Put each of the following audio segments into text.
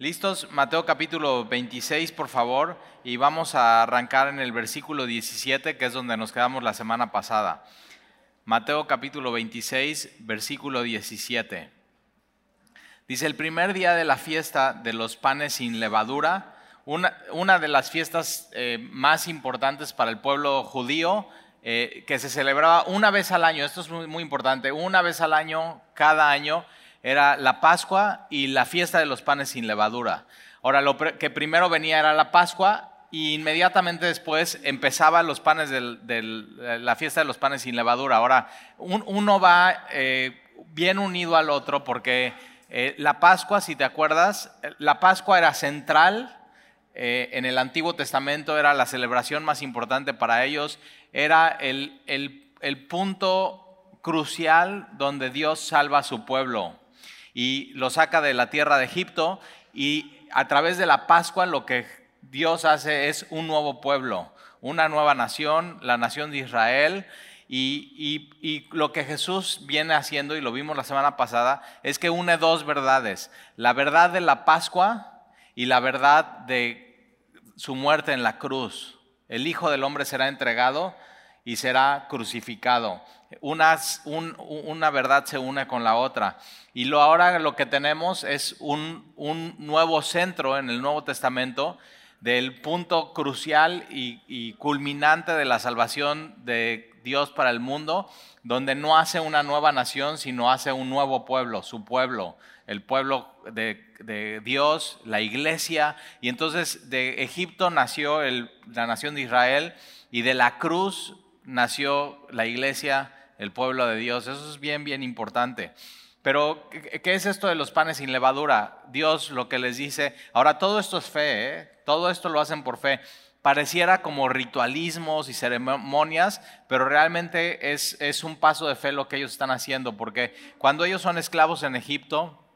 ¿Listos? Mateo capítulo 26, por favor, y vamos a arrancar en el versículo 17, que es donde nos quedamos la semana pasada. Mateo capítulo 26, versículo 17. Dice, el primer día de la fiesta de los panes sin levadura, una, de las fiestas eh, más importantes para el pueblo judío, eh, que se celebraba una vez al año, esto es muy importante, una vez al año, cada año, era la Pascua y la fiesta de los panes sin levadura. Ahora, lo que primero venía era la Pascua y inmediatamente después empezaba los panes de la fiesta de los panes sin levadura. Ahora, uno va eh, bien unido al otro porque eh, la Pascua, si te acuerdas, la Pascua era central. Eh, en el Antiguo Testamento era la celebración más importante para ellos, era el punto crucial donde Dios salva a su pueblo y lo saca de la tierra de Egipto y a través de la Pascua lo que Dios hace es un nuevo pueblo, una nueva nación, la nación de Israel. Y, lo que Jesús viene haciendo, y lo vimos la semana pasada, es que une dos verdades. La verdad de la Pascua y la verdad de su muerte en la cruz. El Hijo del Hombre será entregado y será crucificado. Una verdad se une con la otra. Y lo, ahora lo que tenemos es un, nuevo centro en el Nuevo Testamento del punto crucial y, culminante de la salvación de Dios para el mundo, donde no hace una nueva nación, sino hace un nuevo pueblo, su pueblo, el pueblo de, Dios, la iglesia. Y entonces de Egipto nació la nación de Israel y de la cruz nació la iglesia, el pueblo de Dios. Eso es bien, bien importante. Pero, ¿qué es esto de los panes sin levadura? Dios lo que les dice, ahora todo esto es fe, ¿eh? todo esto lo hacen por fe. Pareciera como ritualismos y ceremonias, pero realmente es, es un paso de fe lo que ellos están haciendo, porque cuando ellos son esclavos en Egipto,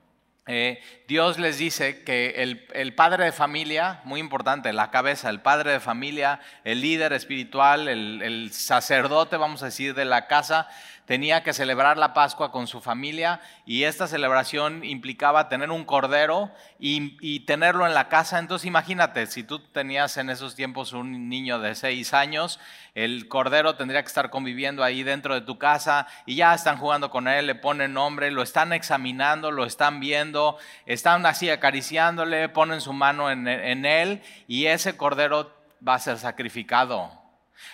eh, Dios les dice que el, padre de familia, muy importante, la cabeza, el padre de familia, el líder espiritual, el, sacerdote, vamos a decir, de la casa, tenía que celebrar la Pascua con su familia y esta celebración implicaba tener un cordero y, tenerlo en la casa. Entonces imagínate, si tú tenías en esos tiempos un niño de seis años, el cordero tendría que estar conviviendo ahí dentro de tu casa y ya están jugando con él, le ponen nombre, lo están examinando, lo están viendo, están así acariciándole, ponen su mano en, en él y ese cordero va a ser sacrificado.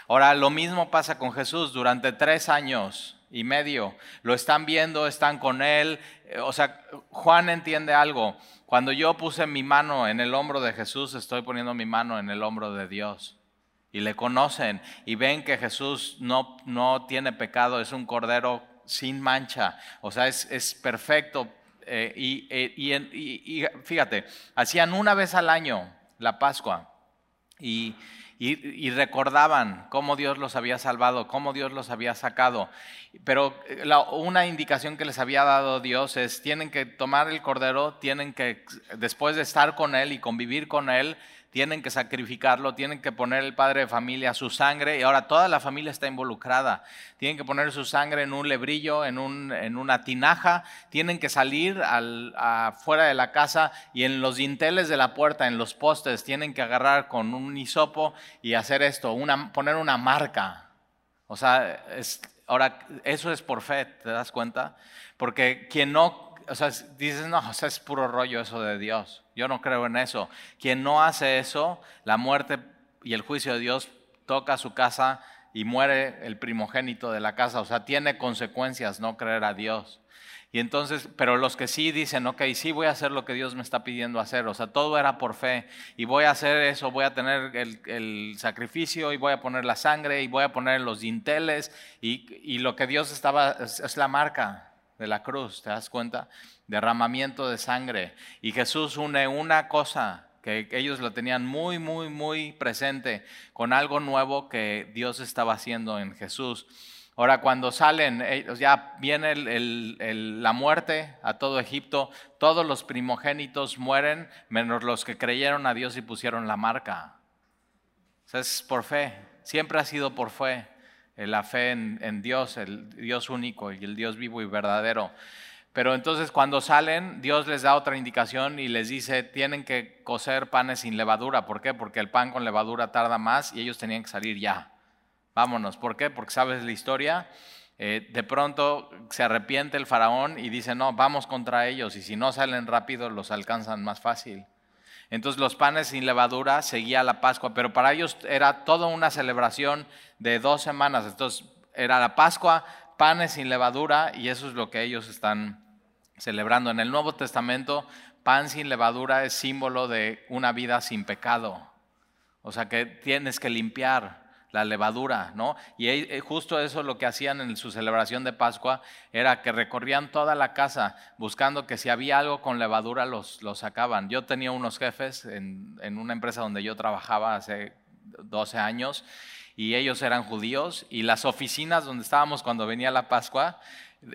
Ahora, lo mismo pasa con Jesús durante tres años y medio. Lo están viendo, están con él. Eh, o sea, Juan entiende algo. Cuando yo puse mi mano en el hombro de Jesús, estoy poniendo mi mano en el hombro de Dios. Y le conocen y ven que Jesús no, no tiene pecado, es un cordero sin mancha. O sea, es, perfecto. Eh, eh, y, y fíjate, hacían una vez al año la Pascua. Y, y, recordaban cómo Dios los había salvado, cómo Dios los había sacado. Pero eh, una indicación que les había dado Dios es, tienen que tomar el cordero, tienen que, después de estar con Él y convivir con Él, tienen que sacrificarlo, tienen que poner el padre de familia su sangre y ahora toda la familia está involucrada. Tienen que poner su sangre en un lebrillo, en, un, en una tinaja, tienen que salir al, fuera de la casa y en los dinteles de la puerta, en los postes, tienen que agarrar con un hisopo y hacer esto, una, poner una marca. O sea, ahora eso es por fe, ¿te das cuenta? Porque quien no o sea, dices, no, o sea, es puro rollo eso de Dios. Yo no creo en eso. Quien no hace eso, la muerte y el juicio de Dios toca su casa y muere el primogénito de la casa. O sea, tiene consecuencias no creer a Dios. Y entonces, pero los que sí dicen, ok, sí voy a hacer lo que Dios me está pidiendo hacer, o sea, todo era por fe, y voy a hacer eso, voy a tener el, sacrificio, y voy a poner la sangre, y voy a poner los dinteles, y, y lo que Dios estaba, es la marca, de la cruz, ¿te das cuenta? Derramamiento de sangre. Y Jesús une una cosa que ellos lo tenían muy, muy, muy presente con algo nuevo que Dios estaba haciendo en Jesús. Ahora, cuando salen, ya viene la muerte a todo Egipto, todos los primogénitos mueren, menos los que creyeron a Dios y pusieron la marca. es por fe, siempre ha sido por fe la fe en, Dios, el Dios único y el Dios vivo y verdadero. Pero entonces cuando salen, Dios les da otra indicación y les dice, tienen que cocer panes sin levadura. ¿Por qué? Porque el pan con levadura tarda más y ellos tenían que salir ya. Vámonos. ¿Por qué? Porque sabes la historia. Eh, de pronto se arrepiente el faraón y dice, no, vamos contra ellos y si no salen rápido los alcanzan más fácil. Entonces los panes sin levadura seguía la Pascua, pero para ellos era toda una celebración de dos semanas. Entonces era la Pascua, panes sin levadura y eso es lo que ellos están celebrando. En el Nuevo Testamento, pan sin levadura es símbolo de una vida sin pecado. O sea que tienes que limpiar la levadura, ¿no? Y eh, justo eso lo que hacían en su celebración de Pascua era que recorrían toda la casa buscando que si había algo con levadura los, los sacaban. Yo tenía unos jefes en, una empresa donde yo trabajaba hace 12 años y ellos eran judíos y las oficinas donde estábamos cuando venía la Pascua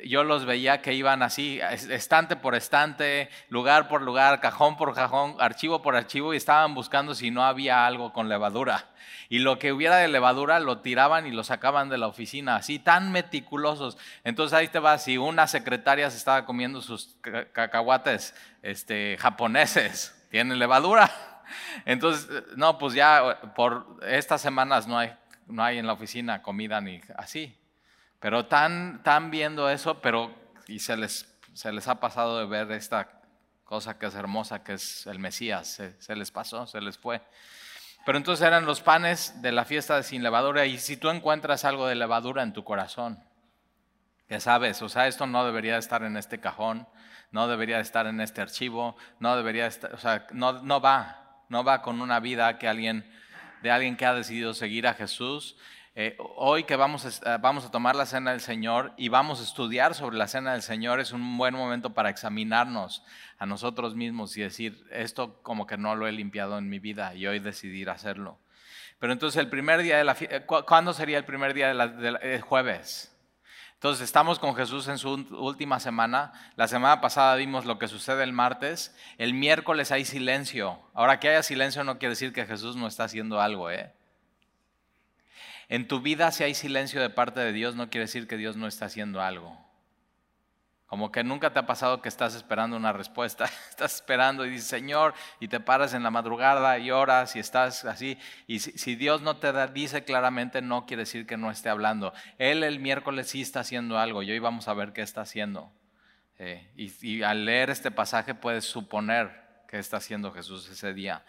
yo los veía que iban así, estante por estante, lugar por lugar, cajón por cajón, archivo por archivo, y estaban buscando si no había algo con levadura. Y lo que hubiera de levadura lo tiraban y lo sacaban de la oficina, así tan meticulosos. Entonces ahí te va, si una secretaria se estaba comiendo sus cacahuates este, japoneses, ¿tienen levadura? Entonces, no, pues ya por estas semanas no hay, no hay en la oficina comida ni así. Pero tan, tan viendo eso, pero y se les, se les ha pasado de ver esta cosa que es hermosa, que es el Mesías. Se, les pasó, se les fue. Pero entonces eran los panes de la fiesta de sin levadura. Y si tú encuentras algo de levadura en tu corazón, que sabes, o sea, esto no debería estar en este cajón, no debería estar en este archivo, no debería estar, o sea, no, no va, no va con una vida que alguien, de alguien que ha decidido seguir a Jesús eh, hoy que vamos a, vamos a tomar la cena del Señor y vamos a estudiar sobre la cena del Señor, es un buen momento para examinarnos a nosotros mismos y decir, esto como que no lo he limpiado en mi vida y hoy decidir hacerlo. Pero entonces el primer día de la fiesta, ¿cuándo sería el primer día del de jueves? Entonces estamos con Jesús en su última semana. La semana pasada vimos lo que sucede el martes. El miércoles hay silencio. Ahora que haya silencio no quiere decir que Jesús no está haciendo algo, ¿eh? En tu vida si hay silencio de parte de Dios no quiere decir que Dios no está haciendo algo. Como que nunca te ha pasado que estás esperando una respuesta, estás esperando y dices, Señor, y te paras en la madrugada y oras y estás así. Y si, Dios no te dice claramente, no quiere decir que no esté hablando. Él el miércoles sí está haciendo algo y hoy vamos a ver qué está haciendo. Eh, y, y al leer este pasaje puedes suponer qué está haciendo Jesús ese día.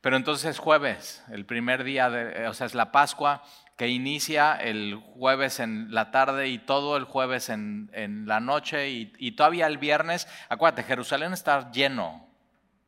Pero entonces es jueves, el primer día, de, o sea, es la Pascua que inicia el jueves en la tarde y todo el jueves en, la noche y, todavía el viernes. Acuérdate, Jerusalén está lleno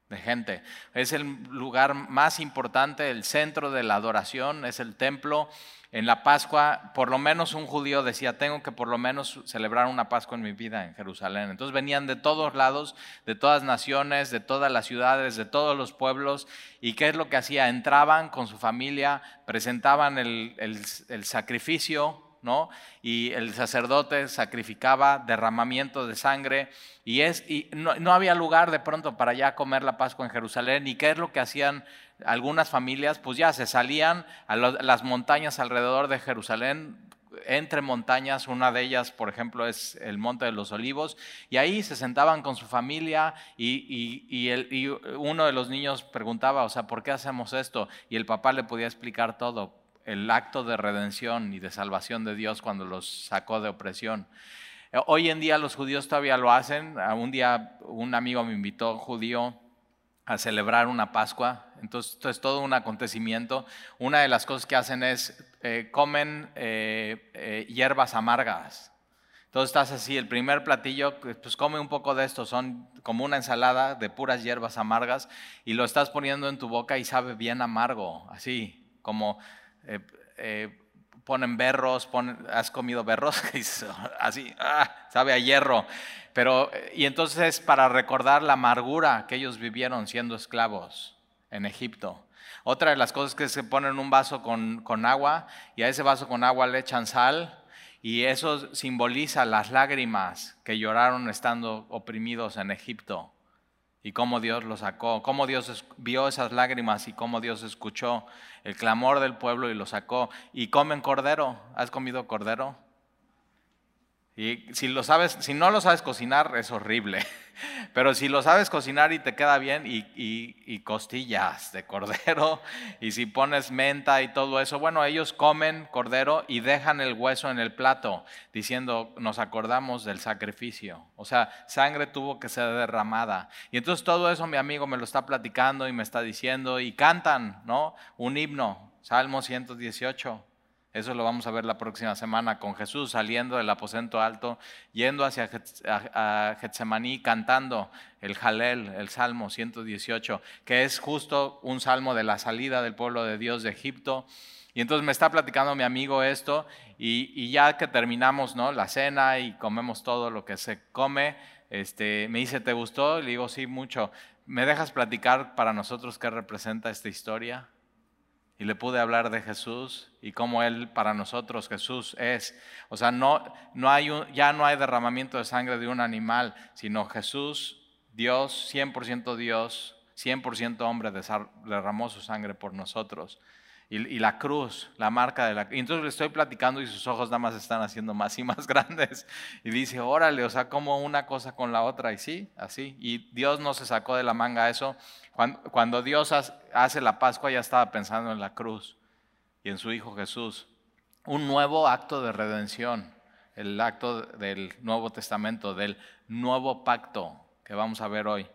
de gente. Es el lugar más importante, el centro de la adoración, es el templo. En la Pascua, por lo menos un judío decía, tengo que por lo menos celebrar una Pascua en mi vida en Jerusalén. Entonces venían de todos lados, de todas naciones, de todas las ciudades, de todos los pueblos. ¿Y qué es lo que hacía? Entraban con su familia, presentaban el, el sacrificio ¿no? Y el sacerdote sacrificaba derramamiento de sangre y, es, y no, había lugar de pronto para ya comer la Pascua en Jerusalén. ¿Y qué es lo que hacían algunas familias? Pues ya se salían a las montañas alrededor de Jerusalén, entre montañas, una de ellas, por ejemplo, es el Monte de los Olivos, y ahí se sentaban con su familia y, y uno de los niños preguntaba, o sea, ¿por qué hacemos esto? Y el papá le podía explicar todo el acto de redención y de salvación de Dios cuando los sacó de opresión. Eh, hoy en día los judíos todavía lo hacen. Un día un amigo me invitó judío a celebrar una Pascua. Entonces, esto es todo un acontecimiento. Una de las cosas que hacen es eh, comen eh, hierbas amargas. Entonces estás así, el primer platillo, pues come un poco de esto, son como una ensalada de puras hierbas amargas y lo estás poniendo en tu boca y sabe bien amargo, así, como eh, eh, ponen berros, has comido berros, así, ah, sabe a hierro. Pero, y entonces para recordar la amargura que ellos vivieron siendo esclavos en Egipto. Otra de las cosas que se ponen un vaso con, con agua y a ese vaso con agua le echan sal y eso simboliza las lágrimas que lloraron estando oprimidos en Egipto y cómo Dios lo sacó, cómo Dios vio esas lágrimas y cómo Dios escuchó el clamor del pueblo y lo sacó. Y comen cordero. ¿Has comido cordero? Y si, no lo sabes cocinar, es horrible. Pero si lo sabes cocinar y te queda bien, y, costillas de cordero, y si pones menta y todo eso, bueno, ellos comen cordero y dejan el hueso en el plato, diciendo, nos acordamos del sacrificio. O sea, sangre tuvo que ser derramada. Y entonces todo eso mi amigo me lo está platicando y me está diciendo, y cantan, ¿no? Un himno, Salmo 118. Eso lo vamos a ver la próxima semana con Jesús saliendo del aposento alto, yendo hacia Getsemaní, cantando el Jalel, el Salmo 118, que es justo un salmo de la salida del pueblo de Dios de Egipto. Y entonces me está platicando mi amigo esto y, ya que terminamos ¿no? la cena y comemos todo lo que se come, este, me dice, ¿te gustó? Le digo, sí, mucho. ¿Me dejas platicar para nosotros qué representa esta historia? Y le pude hablar de Jesús y cómo Él para nosotros Jesús es. O sea, no, no hay ya no hay derramamiento de sangre de un animal, sino Jesús, Dios, 100% Dios, 100% hombre, derramó su sangre por nosotros y, la cruz, la marca de la Y entonces le estoy platicando y sus ojos nada más están haciendo más y más grandes. Y dice, órale, o sea, como una cosa con la otra. Y sí, así. Y Dios no se sacó de la manga eso. Cuando, cuando Dios hace la Pascua ya estaba pensando en la cruz y en su Hijo Jesús. Un nuevo acto de redención, el acto del Nuevo Testamento, del nuevo pacto que vamos a ver hoy.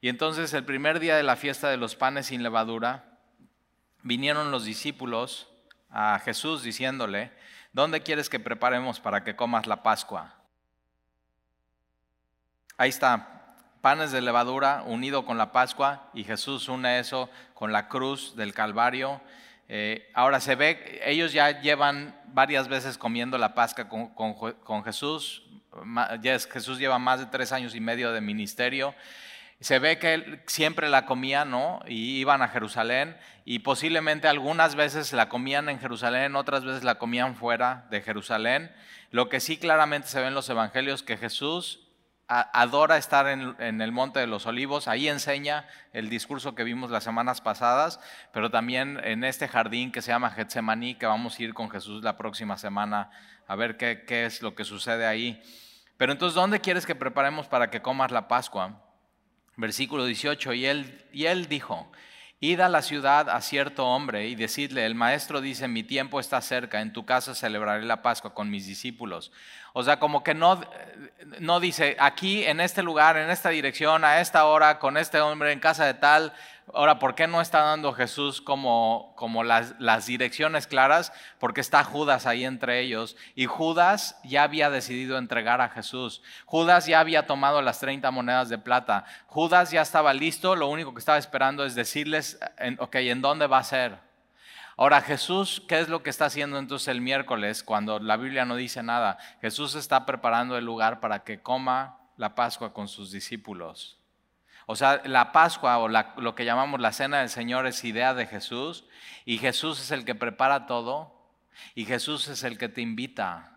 Y entonces el primer día de la fiesta de los panes sin levadura, vinieron los discípulos a Jesús diciéndole, ¿dónde quieres que preparemos para que comas la Pascua? Ahí está, panes de levadura unido con la Pascua y Jesús une eso con la cruz del Calvario. Eh, ahora se ve, ellos ya llevan varias veces comiendo la Pascua con, con Jesús, Jesús lleva más de tres años y medio de ministerio se ve que él siempre la comía, ¿no? Y iban a Jerusalén y posiblemente algunas veces la comían en Jerusalén, otras veces la comían fuera de Jerusalén. Lo que sí claramente se ve en los evangelios que Jesús adora estar en, el Monte de los Olivos, ahí enseña el discurso que vimos las semanas pasadas, pero también en este jardín que se llama Getsemaní, que vamos a ir con Jesús la próxima semana a ver qué, qué es lo que sucede ahí. Pero entonces, ¿dónde quieres que preparemos para que comas la Pascua? Versículo 18, y él, y él dijo, Id a la ciudad a cierto hombre y decidle, el maestro dice, mi tiempo está cerca, en tu casa celebraré la Pascua con mis discípulos. O sea, como que no, no dice, aquí, en este lugar, en esta dirección, a esta hora, con este hombre, en casa de tal, Ahora, ¿por qué no está dando Jesús como, como las, las, direcciones claras? Porque está Judas ahí entre ellos. Y Judas ya había decidido entregar a Jesús. Judas ya había tomado las 30 monedas de plata. Judas ya estaba listo. Lo único que estaba esperando es decirles, ok, ¿en dónde va a ser? Ahora, Jesús, ¿qué es lo que está haciendo entonces el miércoles cuando la Biblia no dice nada? Jesús está preparando el lugar para que coma la Pascua con sus discípulos. O sea, la Pascua o lo que llamamos la Cena del Señor es idea de Jesús y Jesús es el que prepara todo y Jesús es el que te invita.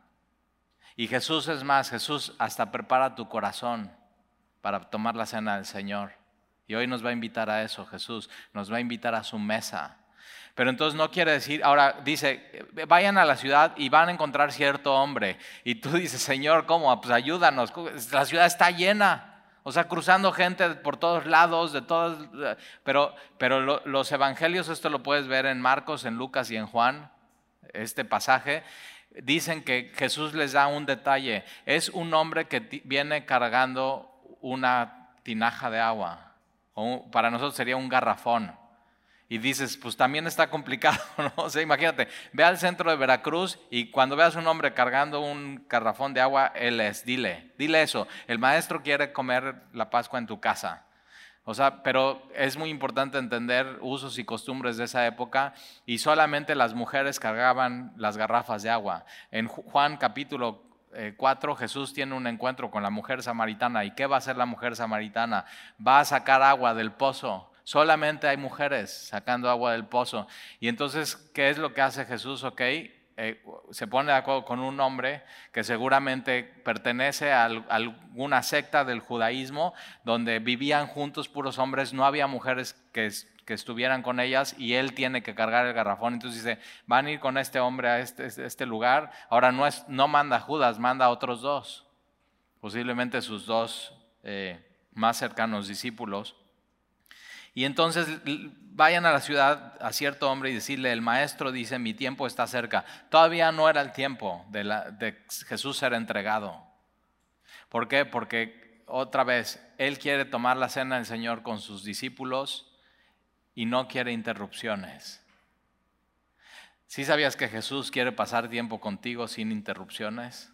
Y Jesús es más, Jesús hasta prepara tu corazón para tomar la Cena del Señor. Y hoy nos va a invitar a eso, Jesús, nos va a invitar a su mesa. Pero entonces no quiere decir, ahora dice, vayan a la ciudad y van a encontrar cierto hombre. Y tú dices, Señor, ¿cómo? Pues ayúdanos, la ciudad está llena. O sea, cruzando gente por todos lados, de todos, pero, pero los evangelios, esto lo puedes ver en Marcos, en Lucas y en Juan, este pasaje, dicen que Jesús les da un detalle. Es un hombre que viene cargando una tinaja de agua, para nosotros sería un garrafón y dices, pues también está complicado, ¿no? O sea, imagínate, ve al centro de Veracruz y cuando veas un hombre cargando un garrafón de agua, él es, dile, dile eso, el maestro quiere comer la Pascua en tu casa. O sea, pero es muy importante entender usos y costumbres de esa época y solamente las mujeres cargaban las garrafas de agua. En Juan capítulo 4 eh, Jesús tiene un encuentro con la mujer samaritana. ¿Y qué va a hacer la mujer samaritana? Va a sacar agua del pozo Solamente hay mujeres sacando agua del pozo. Y entonces, ¿qué es lo que hace Jesús? Ok, eh, se pone de acuerdo con un hombre que seguramente pertenece a, alguna secta del judaísmo donde vivían juntos puros hombres, no había mujeres que, estuvieran con ellas y él tiene que cargar el garrafón. Entonces dice, van a ir con este hombre a este, este lugar. Ahora no, es, no manda a Judas, manda a otros dos, posiblemente sus dos eh, más cercanos discípulos. Y entonces vayan a la ciudad a cierto hombre y decirle, el maestro dice, mi tiempo está cerca. Todavía no era el tiempo de, la, Jesús ser entregado. ¿Por qué? Porque otra vez, Él quiere tomar la cena del Señor con sus discípulos y no quiere interrupciones. ¿Sí sabías que Jesús quiere pasar tiempo contigo sin interrupciones?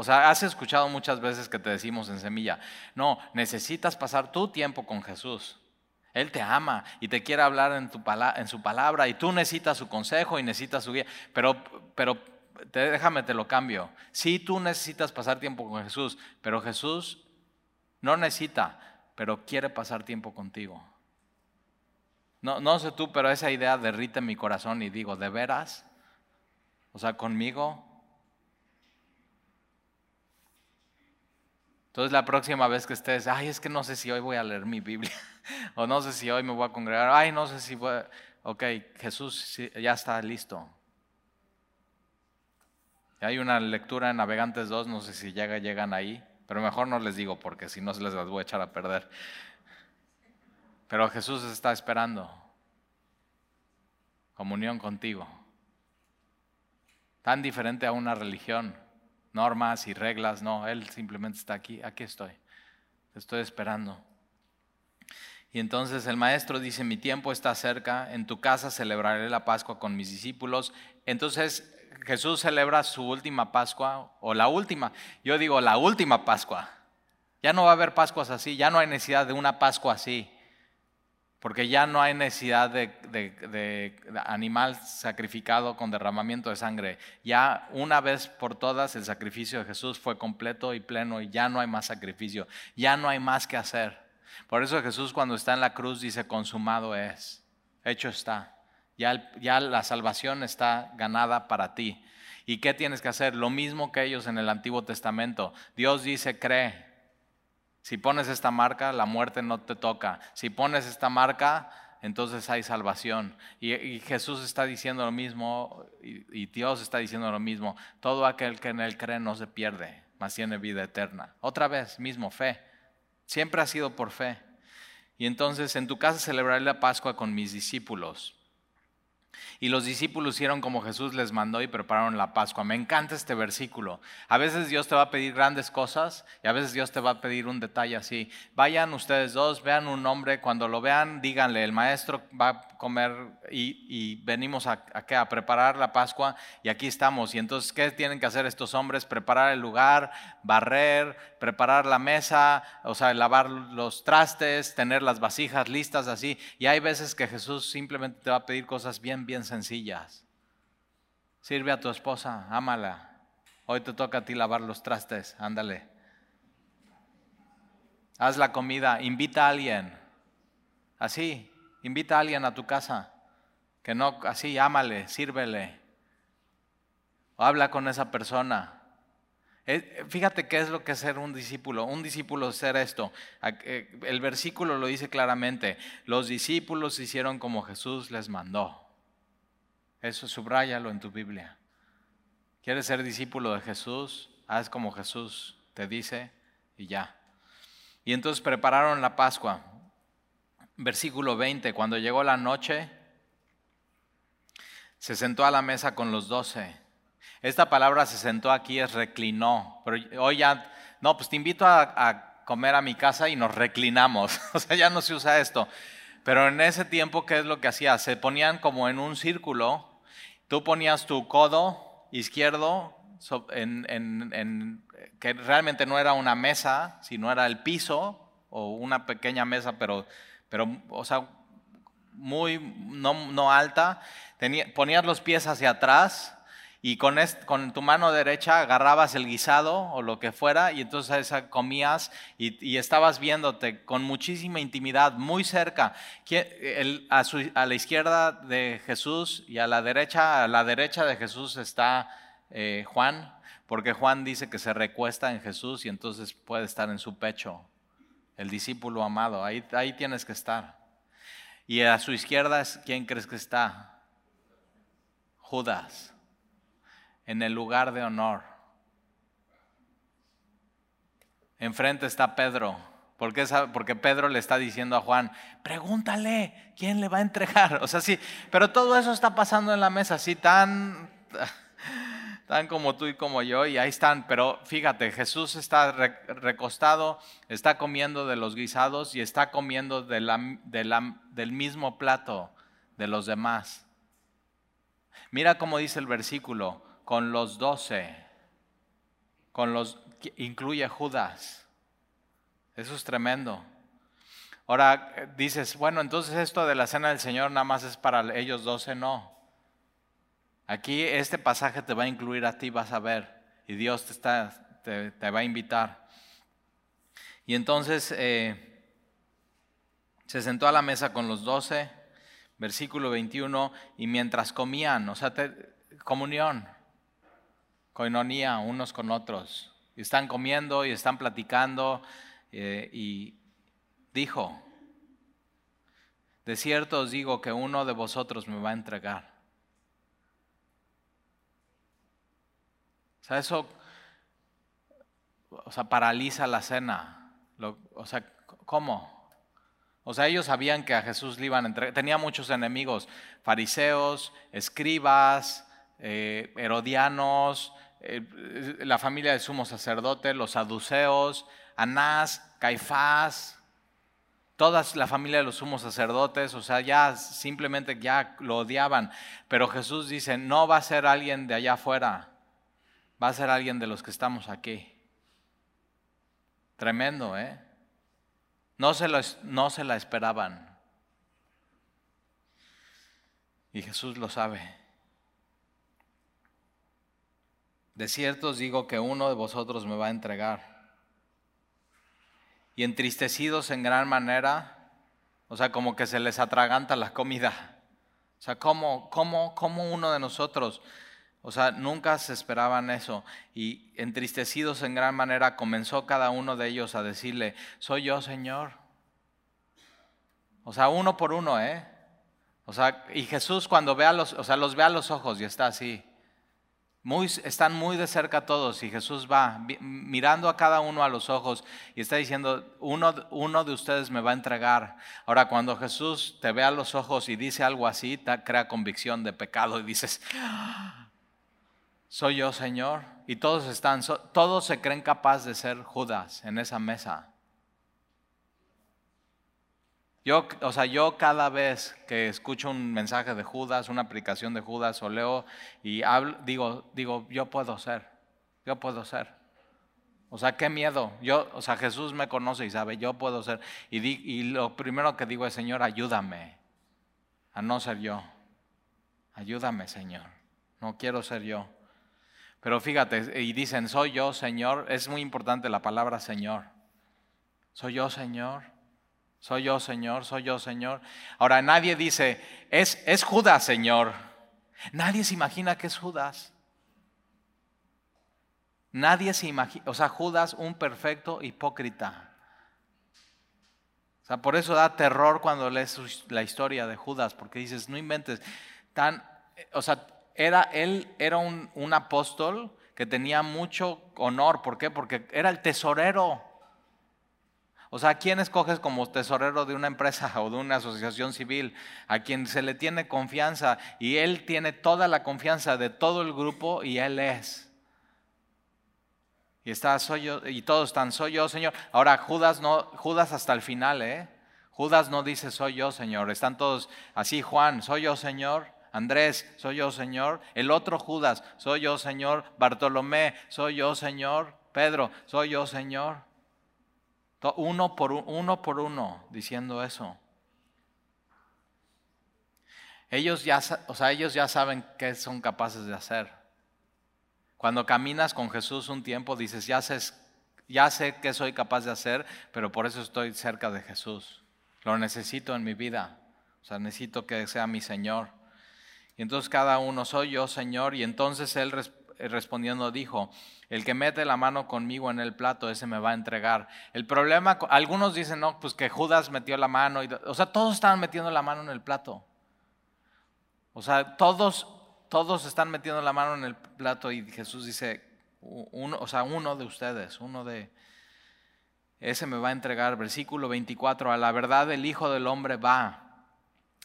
O sea, has escuchado muchas veces que te decimos en semilla, no, necesitas pasar tu tiempo con Jesús. Él te ama y te quiere hablar en, su palabra y tú necesitas su consejo y necesitas su guía. Pero, pero déjame te lo cambio. Sí, tú necesitas pasar tiempo con Jesús, pero Jesús no necesita, pero quiere pasar tiempo contigo. No, no sé tú, pero esa idea derrite mi corazón y digo, ¿de veras? O sea, conmigo Entonces la próxima vez que estés, ay, es que no sé si hoy voy a leer mi Biblia, o no sé si hoy me voy a congregar, ay, no sé si voy, a... ok, Jesús ya está listo. Hay una lectura en Navegantes 2, no sé si llega, llegan ahí, pero mejor no les digo porque si no se les las voy a echar a perder. Pero Jesús está esperando comunión contigo. Tan diferente a una religión normas y reglas, no, Él simplemente está aquí, aquí estoy, estoy esperando. Y entonces el maestro dice, mi tiempo está cerca, en tu casa celebraré la Pascua con mis discípulos. Entonces Jesús celebra su última Pascua, o la última, yo digo la última Pascua. Ya no va a haber Pascuas así, ya no hay necesidad de una Pascua así. Porque ya no hay necesidad de, animal sacrificado con derramamiento de sangre. Ya una vez por todas el sacrificio de Jesús fue completo y pleno y ya no hay más sacrificio. Ya no hay más que hacer. Por eso Jesús cuando está en la cruz dice, consumado es. Hecho está. Ya, ya la salvación está ganada para ti. ¿Y qué tienes que hacer? Lo mismo que ellos en el Antiguo Testamento. Dios dice, cree, si pones esta marca, la muerte no te toca. Si pones esta marca, entonces hay salvación. Y, Jesús está diciendo lo mismo y, Dios está diciendo lo mismo. Todo aquel que en Él cree no se pierde, mas tiene vida eterna. Otra vez, mismo, fe. Siempre ha sido por fe. Y entonces en tu casa celebraré la Pascua con mis discípulos. Y los discípulos hicieron como Jesús les mandó y prepararon la Pascua. Me encanta este versículo. A veces Dios te va a pedir grandes cosas y a veces Dios te va a pedir un detalle así. Vayan ustedes dos, vean un hombre, cuando lo vean, díganle, el maestro va comer y, venimos a, a, a, preparar la Pascua y aquí estamos. Y entonces, ¿qué tienen que hacer estos hombres? Preparar el lugar, barrer, preparar la mesa, o sea, lavar los trastes, tener las vasijas listas así. Y hay veces que Jesús simplemente te va a pedir cosas bien bien, sencillas. Sirve a tu esposa, ámala. Hoy te toca a ti lavar los trastes, ándale. Haz la comida, invita a alguien. Así, invita a alguien a tu casa. Que no, así, ámale, sírvele. O habla con esa persona. Eh, fíjate qué es lo que es ser un discípulo. Un discípulo es ser esto. Eh, el versículo lo dice claramente. Los discípulos hicieron como Jesús les mandó. Eso subráyalo en tu Biblia. ¿Quieres ser discípulo de Jesús? Haz como Jesús te dice y ya. Y entonces prepararon la Pascua. Versículo 20, cuando llegó la noche, se sentó a la mesa con los doce. Esta palabra se sentó aquí es reclinó, pero hoy ya, no, pues te invito a, a comer a mi casa y nos reclinamos. O sea, ya no se usa esto. Pero en ese tiempo, ¿qué es lo que hacía? Se ponían como en un círculo Tú ponías tu codo izquierdo en, que realmente no era una mesa, sino era el piso o una pequeña mesa, pero, pero o sea, muy no, alta. ponías los pies hacia atrás y con, con, tu mano derecha agarrabas el guisado o lo que fuera y entonces esa comías y, estabas viéndote con muchísima intimidad, muy cerca. a, a, la izquierda de Jesús y a la derecha, a la derecha de Jesús está eh, Juan, porque Juan dice que se recuesta en Jesús y entonces puede estar en su pecho, el discípulo amado, ahí, ahí tienes que estar. Y a su izquierda, ¿quién crees que está? Judas en el lugar de honor. Enfrente está Pedro. ¿Por qué? Porque Pedro le está diciendo a Juan, pregúntale, ¿quién le va a entregar? O sea, sí, pero todo eso está pasando en la mesa, así tan, tan como tú y como yo, y ahí están. Pero fíjate, Jesús está recostado, está comiendo de los guisados y está comiendo del mismo plato de los demás. Mira cómo dice el versículo, con los doce, con los, incluye Judas. Eso es tremendo. Ahora eh, dices, bueno, entonces esto de la cena del Señor nada más es para ellos doce, no. Aquí este pasaje te va a incluir a ti, vas a ver, y Dios te, está, te, va a invitar. Y entonces eh, se sentó a la mesa con los doce, versículo 21, y mientras comían, o sea, comunión, coinonía unos con otros. Y están comiendo y están platicando eh, y dijo, de cierto os digo que uno de vosotros me va a entregar. Sea, eso o sea, paraliza la cena. o sea, ¿cómo? O sea, ellos sabían que a Jesús le iban a entregar. Tenía muchos enemigos, fariseos, escribas, eh, herodianos, eh, la familia del sumo sacerdote, los saduceos, Anás, Caifás, toda la familia de los sumos sacerdotes, o sea, ya simplemente ya lo odiaban. Pero Jesús dice, no va a ser alguien de allá afuera, va a ser alguien de los que estamos aquí. Tremendo, ¿eh? No se, no se la esperaban. Y Jesús lo sabe. De cierto os digo que uno de vosotros me va a entregar. Y entristecidos en gran manera, o sea, como que se les atraganta la comida. O sea, ¿cómo, cómo, cómo uno de nosotros? O sea, nunca se esperaban eso. Y entristecidos en gran manera, comenzó cada uno de ellos a decirle, soy yo, Señor. O sea, uno por uno, ¿eh? O sea, y Jesús cuando ve a los, o sea, los ve a los ojos y está así están muy de cerca todos y Jesús va mirando a cada uno a los ojos y está diciendo, uno, uno de ustedes me va a entregar. Ahora, cuando Jesús te ve a los ojos y dice algo así, crea convicción de pecado y dices, soy yo, Señor. Y todos están, todos se creen capaz de ser Judas en esa mesa. Yo, o sea, yo cada vez que escucho un mensaje de Judas, una aplicación de Judas o leo y hablo, digo, digo, yo puedo ser, yo puedo ser. O sea, qué miedo. Yo, o sea, Jesús me conoce y sabe, yo puedo ser. Y, y lo primero que digo es, Señor, ayúdame a no ser yo. Ayúdame, Señor. No quiero ser yo. Pero fíjate, y dicen, soy yo, Señor. Es muy importante la palabra Señor. Soy yo, Señor. Soy yo, Señor, soy yo, Señor. Ahora nadie dice, es, es Judas, Señor. Nadie se imagina que es Judas. Nadie se imagina, o sea, Judas un perfecto hipócrita. O sea, por eso da terror cuando lees la historia de Judas, porque dices, no inventes, tan, o sea, era, él era un, un apóstol que tenía mucho honor, ¿por qué? Porque era el tesorero. O sea, ¿a quién escoges como tesorero de una empresa o de una asociación civil? A quien se le tiene confianza y él tiene toda la confianza de todo el grupo y él es. Y está, soy yo, y todos están, soy yo, Señor. Ahora, Judas no, Judas hasta el final, ¿eh? Judas no dice, soy yo, Señor. Están todos así, Juan, soy yo, Señor. Andrés, soy yo, Señor. El otro Judas, soy yo, Señor. Bartolomé, soy yo, Señor. Pedro, soy yo, Señor. Uno por uno, por uno diciendo eso. Ellos ya, o sea, ellos ya saben qué son capaces de hacer. Cuando caminas con Jesús un tiempo, dices, ya sé, ya sé qué soy capaz de hacer, pero por eso estoy cerca de Jesús. Lo necesito en mi vida. O sea, necesito que sea mi Señor. Y entonces cada uno soy yo, Señor. Y entonces él respondiendo dijo, el que mete la mano conmigo en el plato, ese me va a entregar. El problema, algunos dicen, no, pues que Judas metió la mano. Y, o sea, todos estaban metiendo la mano en el plato. O sea, todos todos están metiendo la mano en el plato y Jesús dice, o sea, uno de ustedes, uno de... Ese me va a entregar, versículo 24, a la verdad el Hijo del Hombre va,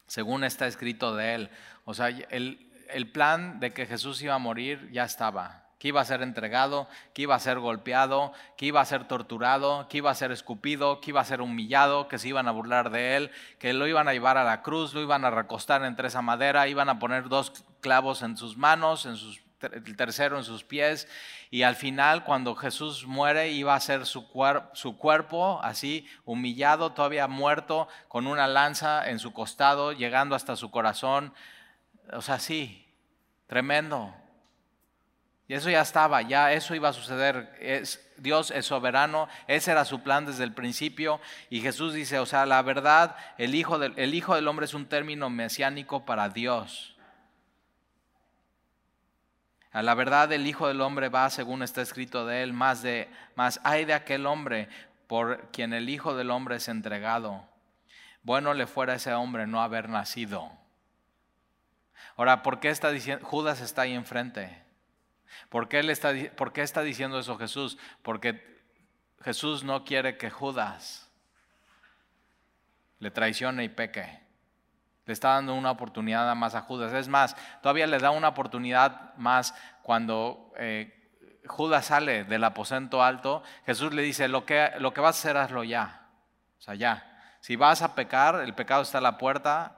según está escrito de él. O sea, el, el plan de que Jesús iba a morir ya estaba que iba a ser entregado, que iba a ser golpeado, que iba a ser torturado, que iba a ser escupido, que iba a ser humillado, que se iban a burlar de él, que lo iban a llevar a la cruz, lo iban a recostar entre esa madera, iban a poner dos clavos en sus manos, en sus, el tercero en sus pies, y al final cuando Jesús muere iba a ser su, su cuerpo así humillado, todavía muerto, con una lanza en su costado, llegando hasta su corazón, o sea, sí, tremendo. Y eso ya estaba, ya eso iba a suceder. Es, Dios es soberano, ese era su plan desde el principio. Y Jesús dice, o sea, la verdad, el Hijo del, el hijo del Hombre es un término mesiánico para Dios. A la verdad, el Hijo del Hombre va, según está escrito de él, más de, más hay de aquel hombre por quien el Hijo del Hombre es entregado. Bueno le fuera a ese hombre no haber nacido. Ahora, ¿por qué está diciendo, Judas está ahí enfrente? ¿Por qué, está, ¿Por qué está diciendo eso Jesús? Porque Jesús no quiere que Judas le traicione y peque. Le está dando una oportunidad más a Judas. Es más, todavía le da una oportunidad más cuando eh, Judas sale del aposento alto. Jesús le dice, lo que, lo que vas a hacer, hazlo ya. O sea, ya. Si vas a pecar, el pecado está a la puerta,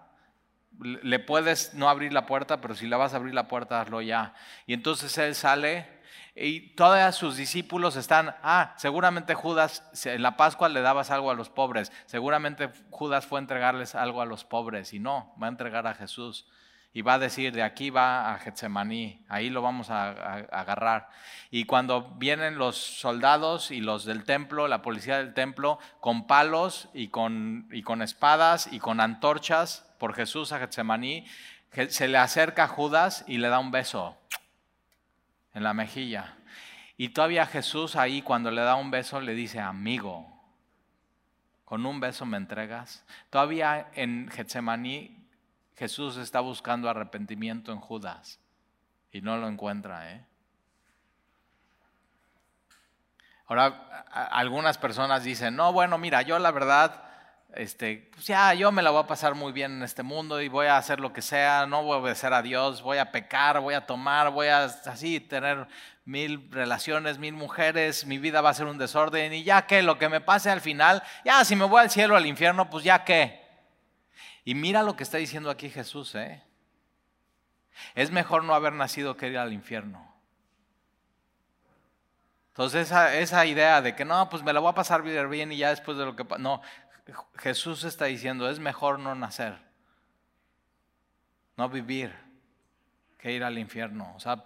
le puedes no abrir la puerta, pero si la vas a abrir la puerta, hazlo ya. Y entonces él sale y todos sus discípulos están, ah, seguramente Judas, en la Pascua le dabas algo a los pobres, seguramente Judas fue a entregarles algo a los pobres y no, va a entregar a Jesús. Y va a decir, de aquí va a Getsemaní, ahí lo vamos a, agarrar. Y cuando vienen los soldados y los del templo, la policía del templo, con palos y con, y con espadas y con antorchas, por Jesús a Getsemaní, se le acerca a Judas y le da un beso en la mejilla. Y todavía Jesús ahí cuando le da un beso le dice, amigo, con un beso me entregas. Todavía en Getsemaní Jesús está buscando arrepentimiento en Judas y no lo encuentra. ¿eh? Ahora, algunas personas dicen, no, bueno, mira, yo la verdad este, pues ya yo me la voy a pasar muy bien en este mundo y voy a hacer lo que sea, no voy a obedecer a Dios, voy a pecar, voy a tomar, voy a así tener mil relaciones, mil mujeres, mi vida va a ser un desorden y ya que lo que me pase al final, ya si me voy al cielo al infierno, pues ya que. Y mira lo que está diciendo aquí Jesús, ¿eh? Es mejor no haber nacido que ir al infierno. Entonces esa, esa idea de que no, pues me la voy a pasar bien y ya después de lo que... No, Jesús está diciendo, es mejor no nacer, no vivir, que ir al infierno. O sea,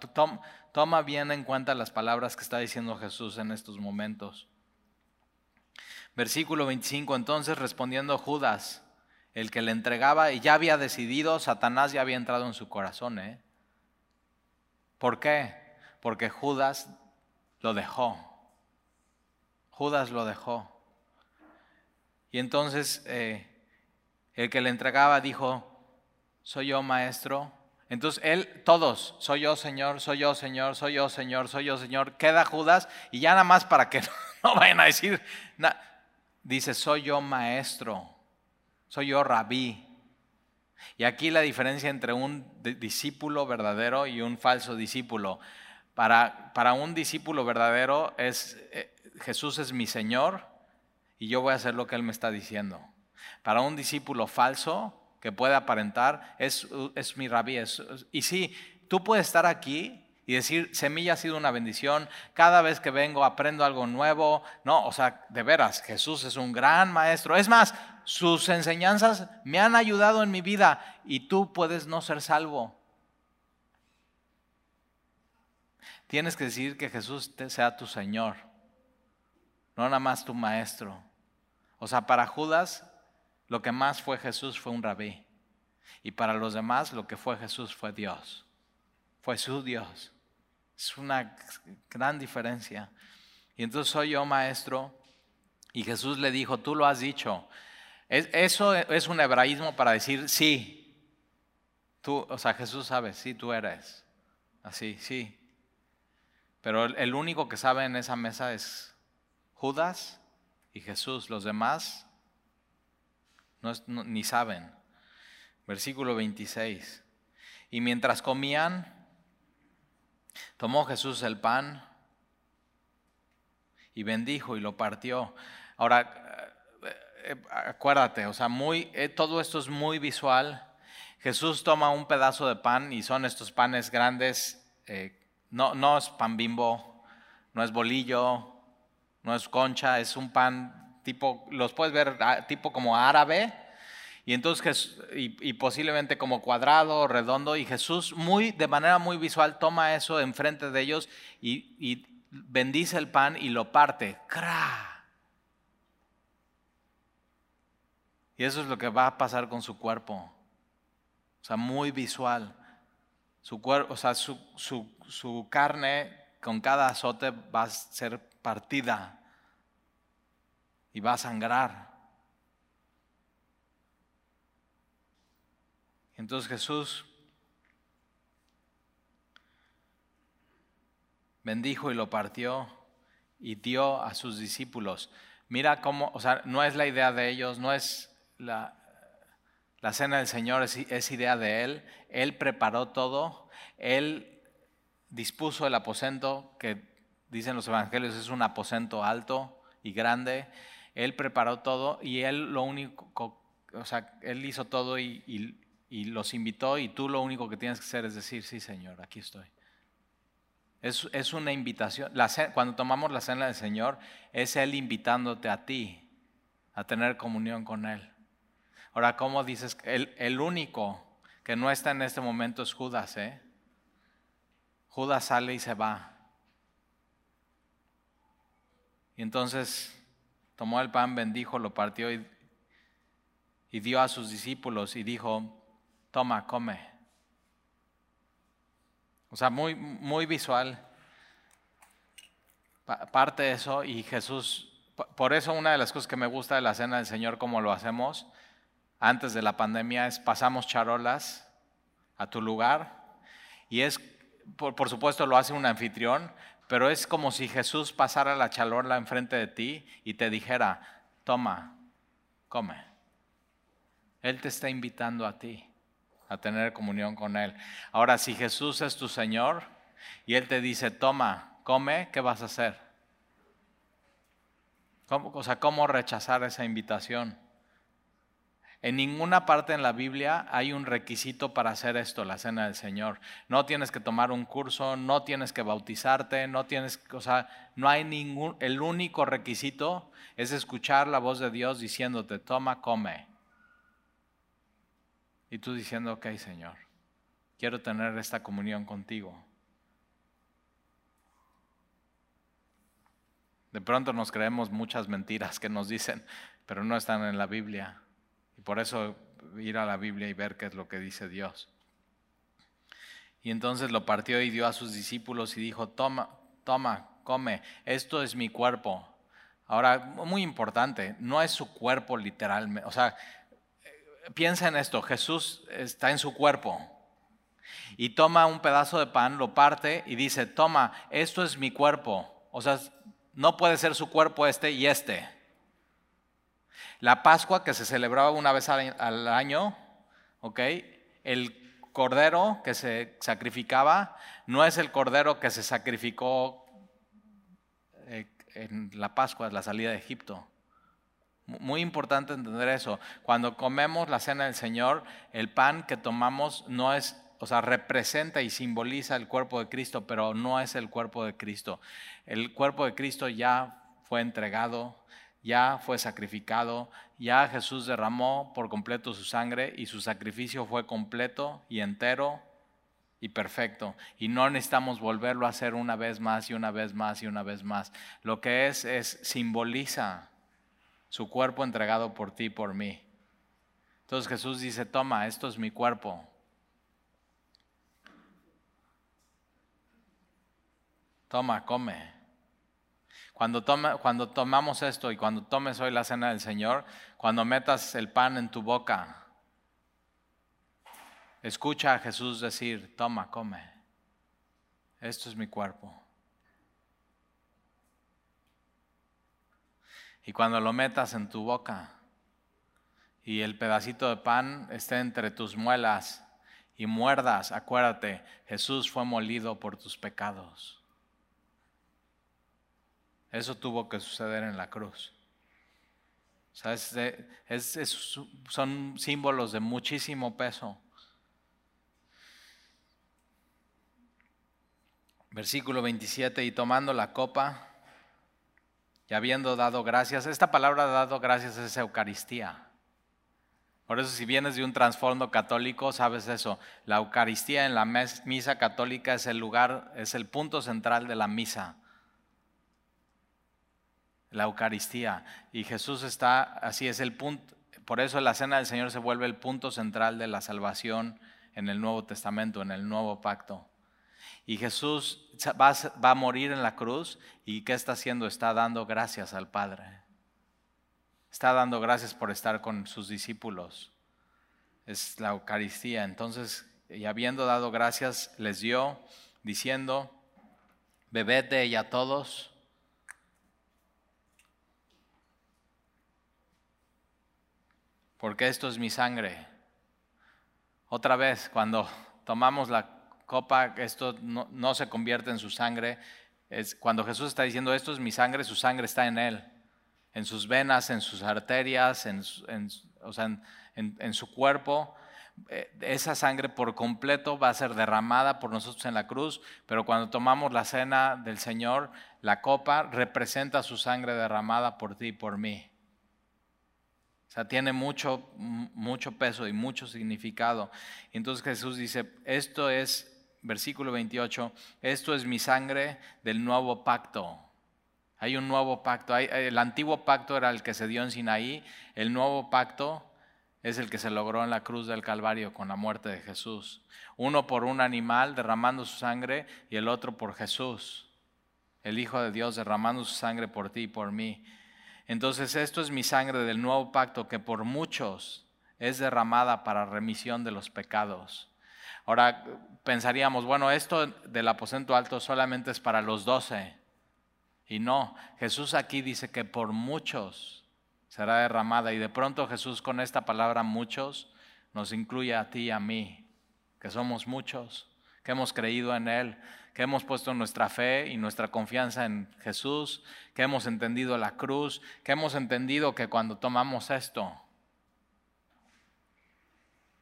toma bien en cuenta las palabras que está diciendo Jesús en estos momentos. Versículo 25, entonces respondiendo Judas, el que le entregaba y ya había decidido, Satanás ya había entrado en su corazón. ¿eh? ¿Por qué? Porque Judas lo dejó. Judas lo dejó. Y entonces eh, el que le entregaba dijo, soy yo maestro. Entonces él, todos, soy yo Señor, soy yo Señor, soy yo Señor, soy yo Señor. Queda Judas y ya nada más para que no, vayan a decir, dice, soy yo maestro, soy yo rabí. Y aquí la diferencia entre un discípulo verdadero y un falso discípulo. Para, para un discípulo verdadero es, eh, Jesús es mi Señor y yo voy a hacer lo que Él me está diciendo. Para un discípulo falso que puede aparentar, es, es mi rabí. y sí, tú puedes estar aquí y decir, semilla ha sido una bendición, cada vez que vengo aprendo algo nuevo. No, o sea, de veras, Jesús es un gran maestro. Es más, sus enseñanzas me han ayudado en mi vida y tú puedes no ser salvo. Tienes que decir que Jesús sea tu Señor, no nada más tu maestro. O sea, para Judas lo que más fue Jesús fue un rabí. Y para los demás lo que fue Jesús fue Dios. Fue su Dios. Es una gran diferencia. Y entonces soy yo maestro y Jesús le dijo, tú lo has dicho. eso es un hebraísmo para decir sí. Tú, o sea, Jesús sabe, sí, tú eres. Así, sí. Pero el único que sabe en esa mesa es Judas y Jesús. Los demás no, ni saben. Versículo 26. Y mientras comían, tomó Jesús el pan y bendijo y lo partió. Ahora, eh, eh, acuérdate, o sea, muy, eh, todo esto es muy visual. Jesús toma un pedazo de pan y son estos panes grandes no, no es pan bimbo, no es bolillo, no es concha, es un pan tipo, los puedes ver ah, tipo como árabe, y entonces y, posiblemente como cuadrado, redondo, y Jesús muy, de manera muy visual toma eso enfrente de ellos y, y bendice el pan y lo parte. ¡Cra! Y eso es lo que va a pasar con su cuerpo. O sea, muy visual. Su cuerpo, o sea, su, su carne con cada azote va a ser partida y va a sangrar. Entonces Jesús bendijo y lo partió y dio a sus discípulos. Mira cómo, o sea, no es la idea de ellos, no es la, la cena del Señor, es, es idea de Él. Él preparó todo, Él dispuso el aposento, que dicen los evangelios es un aposento alto y grande. Él preparó todo y él lo único, o sea, él hizo todo y, los invitó y tú lo único que tienes que hacer es decir, sí Señor, aquí estoy. Es, es una invitación. cuando tomamos la cena del Señor, es Él invitándote a ti a tener comunión con Él. Ahora, ¿cómo dices? El, el único que no está en este momento es Judas, ¿eh? Judas sale y se va. Entonces tomó el pan, bendijo, lo partió y, dio a sus discípulos y dijo, toma, come. O sea, muy, muy visual. Parte de eso y Jesús, por eso una de las cosas que me gusta de la cena del Señor, como lo hacemos antes de la pandemia, es pasamos charolas a tu lugar y es por, supuesto lo hace un anfitrión, pero es como si Jesús pasara la charola enfrente de ti y te dijera, toma, come. Él te está invitando a ti a tener comunión con Él. Ahora, si Jesús es tu Señor y Él te dice, toma, come, ¿qué vas a hacer? o sea, ¿cómo rechazar esa invitación? En ninguna parte en la Biblia hay un requisito para hacer esto, la cena del Señor. No tienes que tomar un curso, no tienes que bautizarte, no tienes, o sea, no hay ningún, el único requisito es escuchar la voz de Dios diciéndote, toma, come. Y tú diciendo, ok, Señor, quiero tener esta comunión contigo. De pronto nos creemos muchas mentiras que nos dicen, pero no están en la Biblia. Y por eso ir a la Biblia y ver qué es lo que dice Dios. Y entonces lo partió y dio a sus discípulos y dijo, toma, toma, come, esto es mi cuerpo. Ahora, muy importante, no es su cuerpo literalmente. O sea, piensa en esto, Jesús está en su cuerpo y toma un pedazo de pan, lo parte y dice, toma, esto es mi cuerpo. O sea, no puede ser su cuerpo este y este. La Pascua que se celebraba una vez al año, ¿ok? El cordero que se sacrificaba no es el cordero que se sacrificó eh, en la Pascua, la salida de Egipto. Muy importante entender eso. Cuando comemos la cena del Señor, el pan que tomamos no es, o sea, representa y simboliza el cuerpo de Cristo, pero no es el cuerpo de Cristo. El cuerpo de Cristo ya fue entregado, ya fue sacrificado, ya Jesús derramó por completo su sangre y su sacrificio fue completo y entero y perfecto. Y no necesitamos volverlo a hacer una vez más y una vez más y una vez más. Lo que es es simboliza su cuerpo entregado por ti y por mí. Entonces Jesús dice, toma, esto es mi cuerpo. Toma, come. Cuando, toma, cuando tomamos esto y cuando tomes hoy la cena del Señor, cuando metas el pan en tu boca, escucha a Jesús decir, toma, come. Esto es mi cuerpo. Y cuando lo metas en tu boca y el pedacito de pan esté entre tus muelas y muerdas, acuérdate, Jesús fue molido por tus pecados. Eso tuvo que suceder en la cruz. son símbolos de muchísimo peso. Versículo 27, y tomando la copa, y habiendo dado gracias, esta palabra dado gracias es Eucaristía. Por eso si vienes de un trasfondo católico, sabes eso. La Eucaristía en la misa católica es el lugar, es el punto central de la misa. La Eucaristía. Y Jesús está, así es el punto, por eso la cena del Señor se vuelve el punto central de la salvación en el Nuevo Testamento, en el Nuevo Pacto. Y Jesús va, a morir en la cruz y ¿qué está haciendo? Está dando gracias al Padre. Está dando gracias por estar con sus discípulos. Es la Eucaristía. Entonces, y habiendo dado gracias, les dio diciendo, bebed de ella todos. Porque esto es mi sangre. Otra vez, cuando tomamos la copa, esto no, se convierte en su sangre. Es, cuando Jesús está diciendo esto es mi sangre, su sangre está en él, en sus venas, en sus arterias, en, en su cuerpo. Eh, esa sangre por completo va a ser derramada por nosotros en la cruz, pero cuando tomamos la cena del Señor, la copa representa su sangre derramada por ti y por mí. O sea, tiene mucho, mucho peso y mucho significado. Entonces Jesús dice, esto es versículo 28, esto es mi sangre del nuevo pacto. Hay un nuevo pacto. el antiguo pacto era el que se dio en Sinaí. El nuevo pacto es el que se logró en la cruz del Calvario con la muerte de Jesús. Uno por un animal derramando su sangre y el otro por Jesús, el Hijo de Dios derramando su sangre por ti y por mí. Entonces esto es mi sangre del nuevo pacto que por muchos es derramada para remisión de los pecados. Ahora pensaríamos, bueno, esto del aposento alto solamente es para los doce. Y no, Jesús aquí dice que por muchos será derramada. Y de pronto Jesús con esta palabra muchos nos incluye a ti y a mí, que somos muchos, que hemos creído en Él, que hemos puesto nuestra fe y nuestra confianza en Jesús, que hemos entendido la cruz, que hemos entendido que cuando tomamos esto,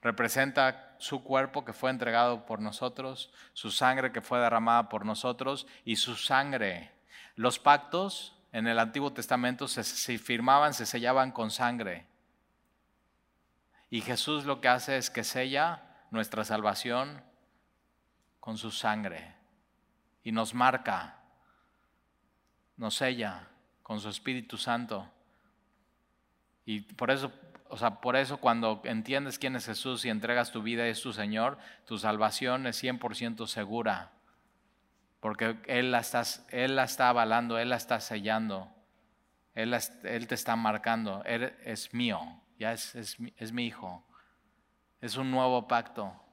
representa su cuerpo que fue entregado por nosotros, su sangre que fue derramada por nosotros y su sangre. Los pactos en el Antiguo Testamento se, firmaban, se sellaban con sangre. Y Jesús lo que hace es que sella nuestra salvación con su sangre y nos marca, nos sella con su Espíritu Santo. Y por eso o sea, por eso cuando entiendes quién es Jesús y entregas tu vida es tu Señor, tu salvación es 100% segura. Porque Él la, él la está avalando, Él la está sellando, Él, él te está marcando, Él es mío, ya es, es mi hijo. Es un nuevo pacto.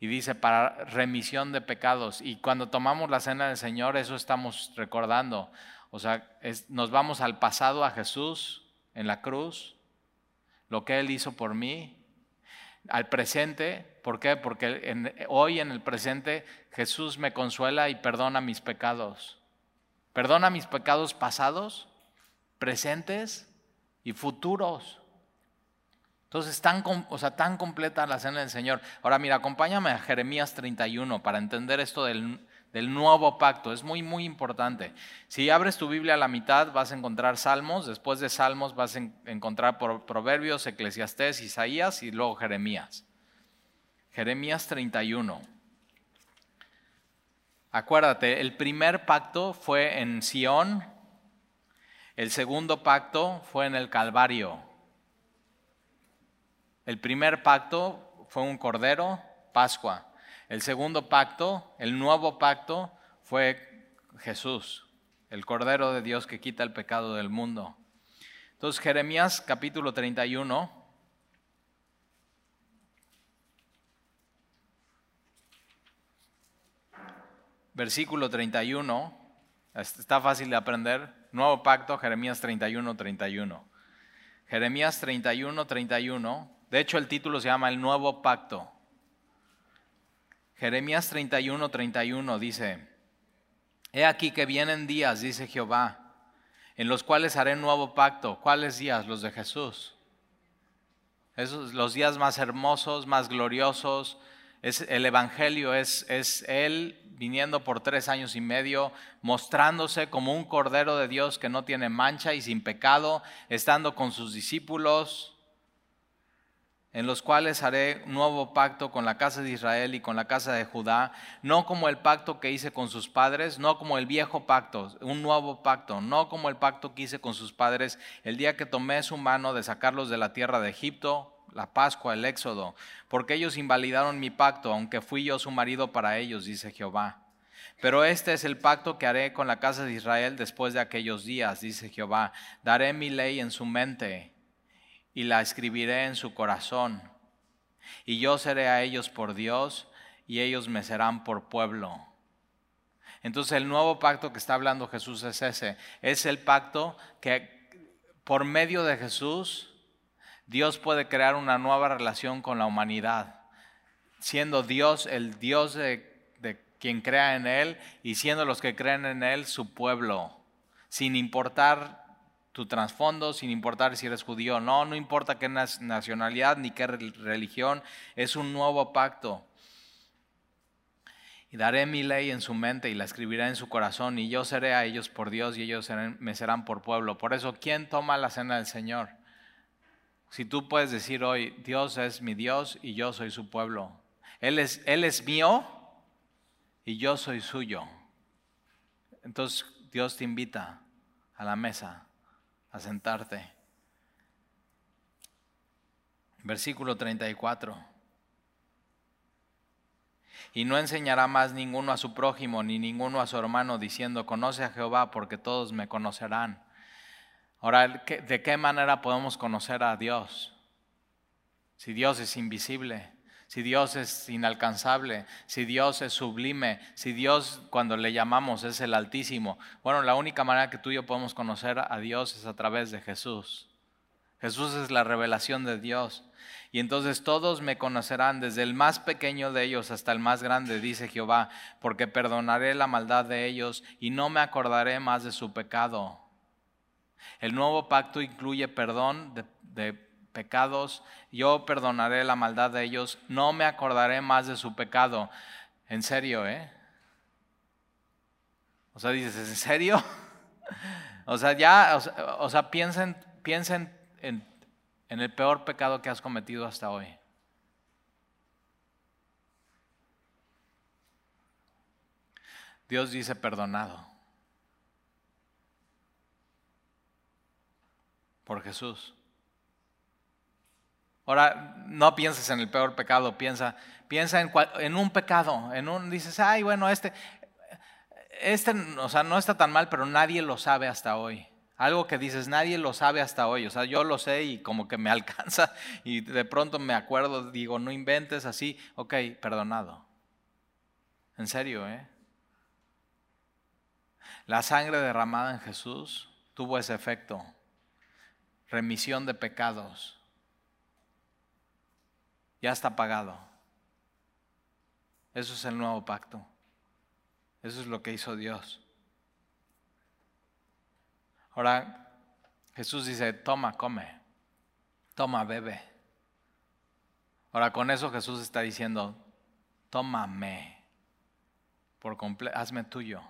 Y dice para remisión de pecados. Y cuando tomamos la cena del Señor, eso estamos recordando. O sea, nos vamos al pasado, a Jesús en la cruz lo que Él hizo por mí, al presente. ¿Por qué? Porque hoy en el presente Jesús me consuela y perdona mis pecados. Perdona mis pecados pasados, presentes y futuros. Entonces, tan, o sea, tan completa la cena del Señor. Ahora mira, acompáñame a Jeremías 31 para entender esto del, del nuevo pacto. Es muy, muy importante. Si abres tu Biblia a la mitad, vas a encontrar Salmos. Después de Salmos vas a encontrar Proverbios, Eclesiastés, Isaías y luego Jeremías. Jeremías 31. Acuérdate, el primer pacto fue en Sión, el segundo pacto fue en el Calvario. El primer pacto fue un cordero, Pascua. El segundo pacto, el nuevo pacto, fue Jesús, el cordero de Dios que quita el pecado del mundo. Entonces, Jeremías capítulo 31. Versículo 31, está fácil de aprender. Nuevo pacto, Jeremías 31, 31. Jeremías 31, 31. De hecho, el título se llama El Nuevo Pacto. Jeremías 31, 31 dice, He aquí que vienen días, dice Jehová, en los cuales haré nuevo pacto. ¿Cuáles días? Los de Jesús. Esos los días más hermosos, más gloriosos. Es, el Evangelio es, es Él viniendo por tres años y medio, mostrándose como un Cordero de Dios que no tiene mancha y sin pecado, estando con sus discípulos, en los cuales haré nuevo pacto con la casa de Israel y con la casa de Judá, no como el pacto que hice con sus padres, no como el viejo pacto, un nuevo pacto, no como el pacto que hice con sus padres el día que tomé su mano de sacarlos de la tierra de Egipto, la Pascua, el Éxodo, porque ellos invalidaron mi pacto, aunque fui yo su marido para ellos, dice Jehová. Pero este es el pacto que haré con la casa de Israel después de aquellos días, dice Jehová. Daré mi ley en su mente y la escribiré en su corazón. Y yo seré a ellos por Dios y ellos me serán por pueblo. Entonces el nuevo pacto que está hablando Jesús es ese. Es el pacto que por medio de Jesús Dios puede crear una nueva relación con la humanidad. Siendo Dios el Dios de, de quien crea en Él y siendo los que creen en Él su pueblo. Sin importar tu trasfondo, sin importar si eres judío o no, no importa qué nacionalidad ni qué religión, es un nuevo pacto. Y daré mi ley en su mente y la escribiré en su corazón, y yo seré a ellos por Dios y ellos me serán por pueblo. Por eso, ¿quién toma la cena del Señor? Si tú puedes decir hoy, Dios es mi Dios y yo soy su pueblo. Él es, él es mío y yo soy suyo. Entonces Dios te invita a la mesa a sentarte. Versículo 34. Y no enseñará más ninguno a su prójimo ni ninguno a su hermano diciendo, conoce a Jehová porque todos me conocerán. Ahora, ¿de qué manera podemos conocer a Dios? Si Dios es invisible, si Dios es inalcanzable, si Dios es sublime, si Dios cuando le llamamos es el Altísimo. Bueno, la única manera que tú y yo podemos conocer a Dios es a través de Jesús. Jesús es la revelación de Dios. Y entonces todos me conocerán, desde el más pequeño de ellos hasta el más grande, dice Jehová, porque perdonaré la maldad de ellos y no me acordaré más de su pecado. El nuevo pacto incluye perdón de, pecados, yo perdonaré la maldad de ellos, no me acordaré más de su pecado. En serio, ¿eh? O sea, dices, ¿en serio? O sea, ya, o sea, piensen, piensen en, en el peor pecado que has cometido hasta hoy. Dios dice perdonado. Por Jesús. Ahora, no pienses en el peor pecado, piensa, piensa en, en, un pecado, en un, dices, ay, bueno, este, este, o sea, no está tan mal, pero nadie lo sabe hasta hoy. Algo que dices, nadie lo sabe hasta hoy. O sea, yo lo sé y como que me alcanza y de pronto me acuerdo, digo, no inventes así, ok, perdonado. En serio, ¿eh? La sangre derramada en Jesús tuvo ese efecto, remisión de pecados ya está pagado. Eso es el nuevo pacto. Eso es lo que hizo Dios. Ahora, Jesús dice, toma, come, toma, bebe. Ahora, con eso Jesús está diciendo, tómame, por completo, hazme tuyo.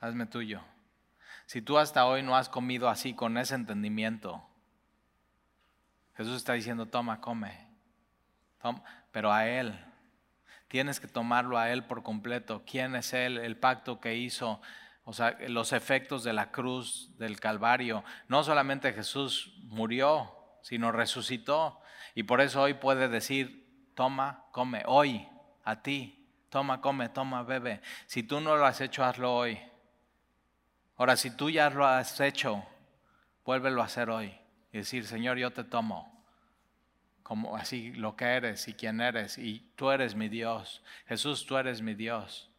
Hazme tuyo. Si tú hasta hoy no has comido así, con ese entendimiento, Jesús está diciendo, toma, come. Pero a Él. tienes que tomarlo a Él por completo. ¿Quién es Él? El pacto que hizo, o sea, los efectos de la cruz, del Calvario. No solamente Jesús murió, sino resucitó. Y por eso hoy puede decir, toma, come, hoy, a ti, toma, come, toma, bebe. Si tú no lo has hecho, hazlo hoy. Ahora, si tú ya lo has hecho, vuélvelo a hacer hoy. Y decir, Señor, yo te tomo como así lo que eres y quién eres, y tú eres mi Dios. Jesús, tú eres mi Dios.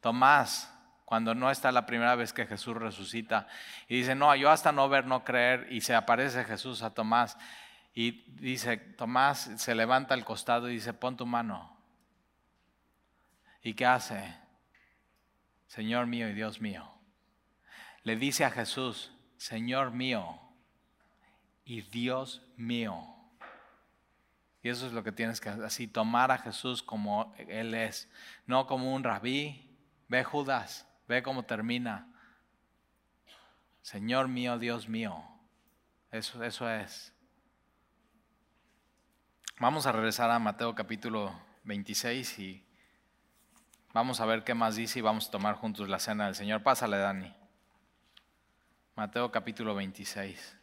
Tomás, cuando no está la primera vez que Jesús resucita, y dice, no, yo hasta no ver, no creer, y se aparece Jesús a Tomás, y dice, Tomás se levanta al costado y dice, pon tu mano. ¿Y qué hace? Señor mío y Dios mío. Le dice a Jesús, Señor mío y Dios mío. Y eso es lo que tienes que así tomar a Jesús como Él es, no como un rabí. Ve Judas, ve cómo termina. Señor mío, Dios mío. Eso, eso es. Vamos a regresar a Mateo capítulo 26 y vamos a ver qué más dice y vamos a tomar juntos la cena del Señor. Pásale, Dani. Mateo capítulo 26.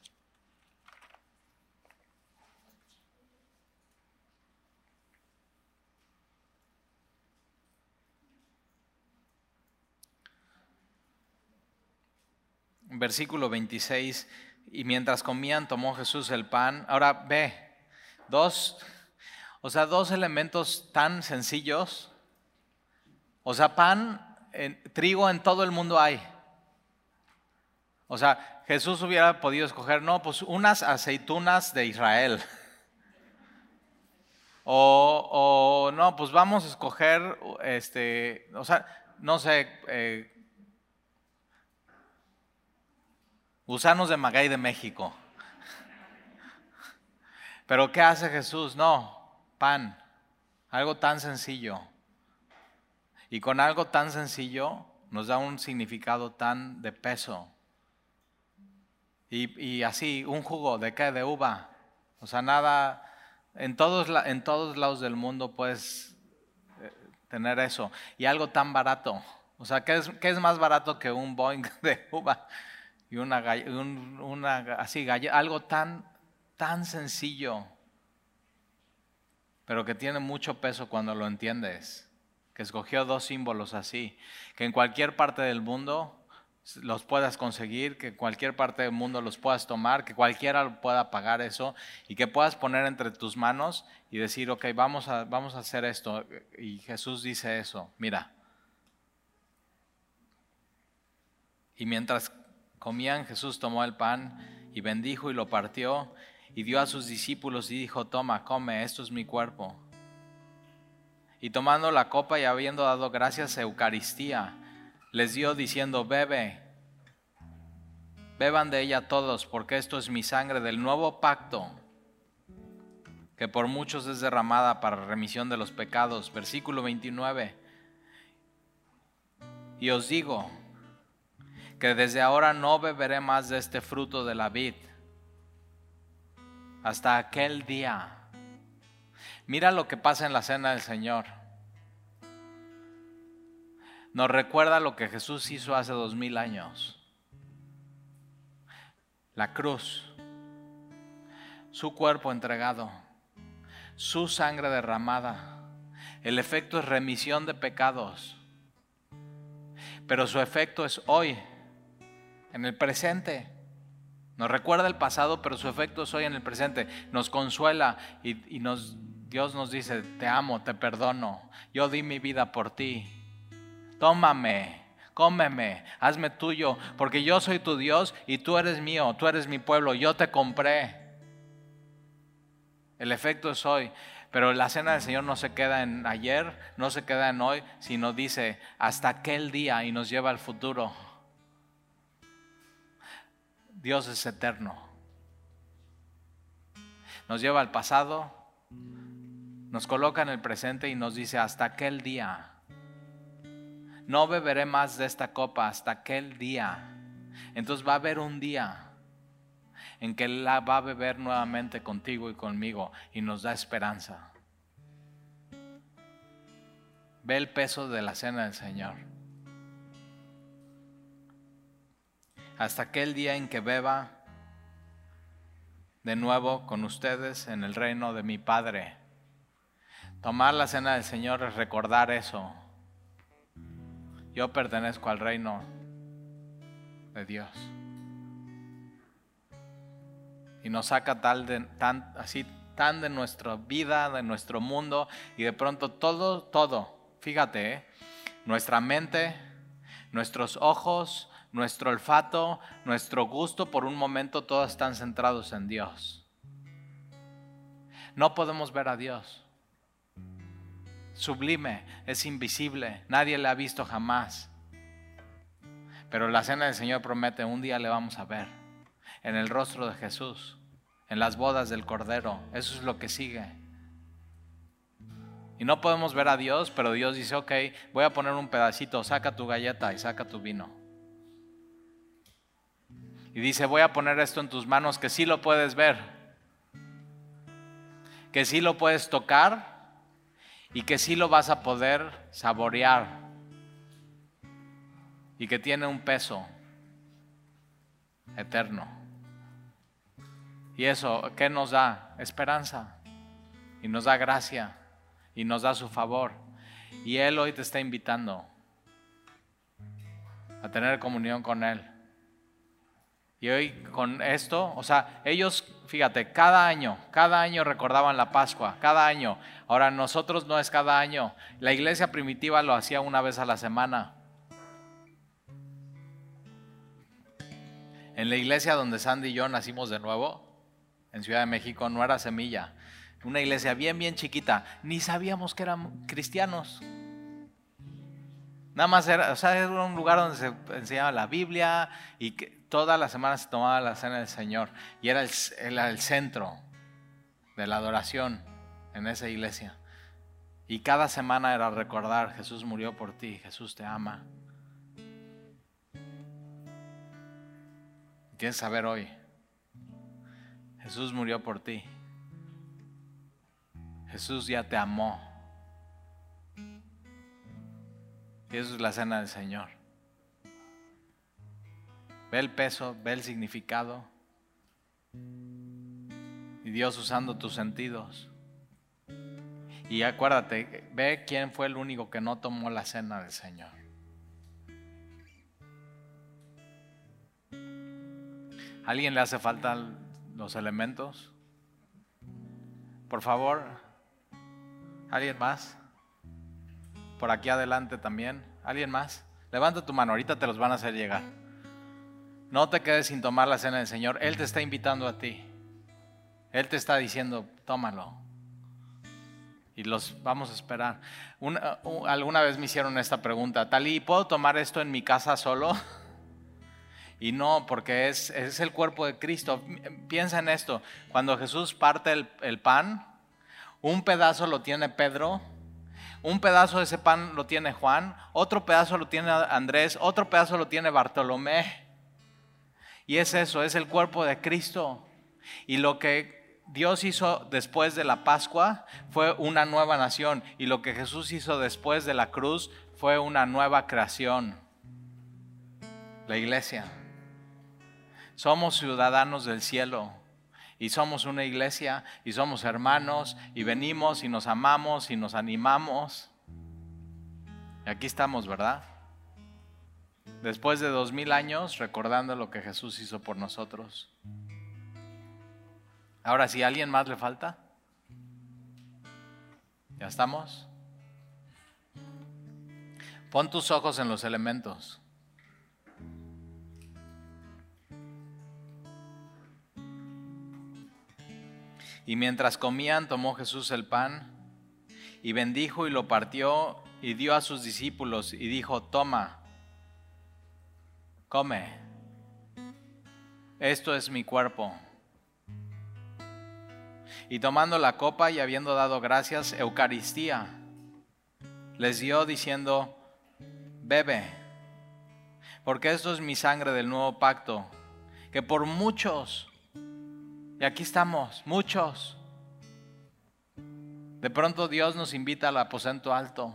Versículo 26, y mientras comían tomó Jesús el pan. Ahora ve, dos, o sea, dos elementos tan sencillos. O sea, pan, trigo en todo el mundo hay. O sea, Jesús hubiera podido escoger, no, pues unas aceitunas de Israel. O, no, pues vamos a escoger, este, o sea, no sé, eh, Gusanos de Magay de México. Pero ¿qué hace Jesús? No, pan. Algo tan sencillo. Y con algo tan sencillo nos da un significado tan de peso. Y, así, un jugo de qué? De uva. O sea, nada, en todos, en todos lados del mundo puedes eh, tener eso. Y algo tan barato. O sea, ¿qué es, qué es más barato que un Boeing de uva? Y una, una así, algo tan, tan sencillo, pero que tiene mucho peso cuando lo entiendes, que escogió dos símbolos así, que en cualquier parte del mundo los puedas conseguir, que en cualquier parte del mundo los puedas tomar, que cualquiera pueda pagar eso y que puedas poner entre tus manos y decir, ok, vamos a, vamos a hacer esto. Y Jesús dice eso, mira. Y mientras comían, Jesús tomó el pan y bendijo y lo partió y dio a sus discípulos y dijo, toma, come, esto es mi cuerpo. Y tomando la copa y habiendo dado gracias a Eucaristía, les dio diciendo, bebe, beban de ella todos, porque esto es mi sangre del nuevo pacto, que por muchos es derramada para remisión de los pecados. Versículo 29. Y os digo, que desde ahora no beberé más de este fruto de la vid hasta aquel día. Mira lo que pasa en la cena del Señor. Nos recuerda lo que Jesús hizo hace dos mil años. La cruz, su cuerpo entregado, su sangre derramada. El efecto es remisión de pecados, pero su efecto es hoy en el presente. Nos recuerda el pasado, pero su efecto es hoy en el presente. Nos consuela y, Dios nos dice, te amo, te perdono, yo di mi vida por ti. Tómame, cómeme, hazme tuyo, porque yo soy tu Dios y tú eres mío, tú eres mi pueblo, yo te compré. El efecto es hoy, pero la cena del Señor no se queda en ayer, no se queda en hoy, sino dice hasta aquel día y nos lleva al futuro. Dios es eterno. Nos lleva al pasado, nos coloca en el presente y nos dice hasta aquel día. No beberé más de esta copa hasta aquel día. Entonces va a haber un día en que Él la va a beber nuevamente contigo y conmigo y nos da esperanza. Ve el peso de la cena del Señor. Hasta aquel día en que beba de nuevo con ustedes en el reino de mi Padre. Tomar la cena del Señor es recordar eso. Yo pertenezco al reino de Dios. Y nos saca tal de, tan, así tan de nuestra vida, de nuestro mundo, y de pronto todo, todo, fíjate, ¿eh? nuestra mente, nuestros ojos, nuestro olfato, nuestro gusto, por un momento todos están centrados en Dios. No podemos ver a Dios. Sublime, es invisible, nadie le ha visto jamás. Pero la cena del Señor promete, un día le vamos a ver en el rostro de Jesús en las bodas del Cordero. Eso es lo que sigue. Y no podemos ver a Dios, pero Dios dice, ok, voy a poner un pedacito, saca tu galleta y saca tu vino. Y dice, voy a poner esto en tus manos que sí lo puedes ver, que sí lo puedes tocar y que sí lo vas a poder saborear y que tiene un peso eterno. Y eso, ¿qué nos da? Esperanza. Y nos da gracia. Y nos da su favor. Y Él hoy te está invitando a tener comunión con Él. Y hoy con esto, o sea, ellos, fíjate, cada año, cada año recordaban la Pascua, cada año. Ahora nosotros no es cada año. La iglesia primitiva lo hacía una vez a la semana. En la iglesia donde Sandy y yo nacimos de nuevo, en Ciudad de México no era semilla. Una iglesia bien, bien chiquita. Ni sabíamos que eran cristianos. Nada más era, o sea, era un lugar donde se enseñaba la Biblia y que todas las semanas se tomaba la cena del Señor. Y era el, centro de la adoración en esa iglesia. Y cada semana era recordar, Jesús murió por ti, Jesús te ama. ¿Quieres saber hoy? Jesús murió por ti. Jesús ya te amó. Y es la cena del Señor. Ve el peso, ve el significado. Y Dios usando tus sentidos. Y acuérdate, ve quién fue el único que no tomó la cena del Señor. ¿Alguien le hace falta los elementos? Por favor, ¿alguien más? Por aquí adelante también. ¿Alguien más? Levanta tu mano, ahorita te los van a hacer llegar. No te quedes sin tomar la cena del Señor. Él te está invitando a ti. Él te está diciendo, tómalo. Y los vamos a esperar. alguna vez me hicieron esta pregunta, Talí, ¿puedo tomar esto en mi casa solo? Y no, porque es, es el cuerpo de Cristo. Piensa en esto. Cuando Jesús parte el, el pan, un pedazo lo tiene Pedro, un pedazo de ese pan lo tiene Juan, otro pedazo lo tiene Andrés, otro pedazo lo tiene Bartolomé. Y es eso, es el cuerpo de Cristo. Y lo que Dios hizo después de la Pascua fue una nueva nación. Y lo que Jesús hizo después de la cruz fue una nueva creación. La iglesia. Somos ciudadanos del cielo y somos una iglesia y somos hermanos y venimos y nos amamos y nos animamos. Y aquí estamos, ¿verdad? Después de dos mil años recordando lo que Jesús hizo por nosotros. Ahora, si a alguien más le falta, ¿ya estamos? Pon tus ojos en los elementos. Y mientras comían, tomó Jesús el pan y bendijo y lo partió y dio a sus discípulos y dijo, toma, come, esto es mi cuerpo. Y tomando la copa y habiendo dado gracias, Eucaristía, les dio diciendo, bebe, porque esto es mi sangre del nuevo pacto, que por muchos y aquí estamos, muchos. De pronto Dios nos invita al aposento alto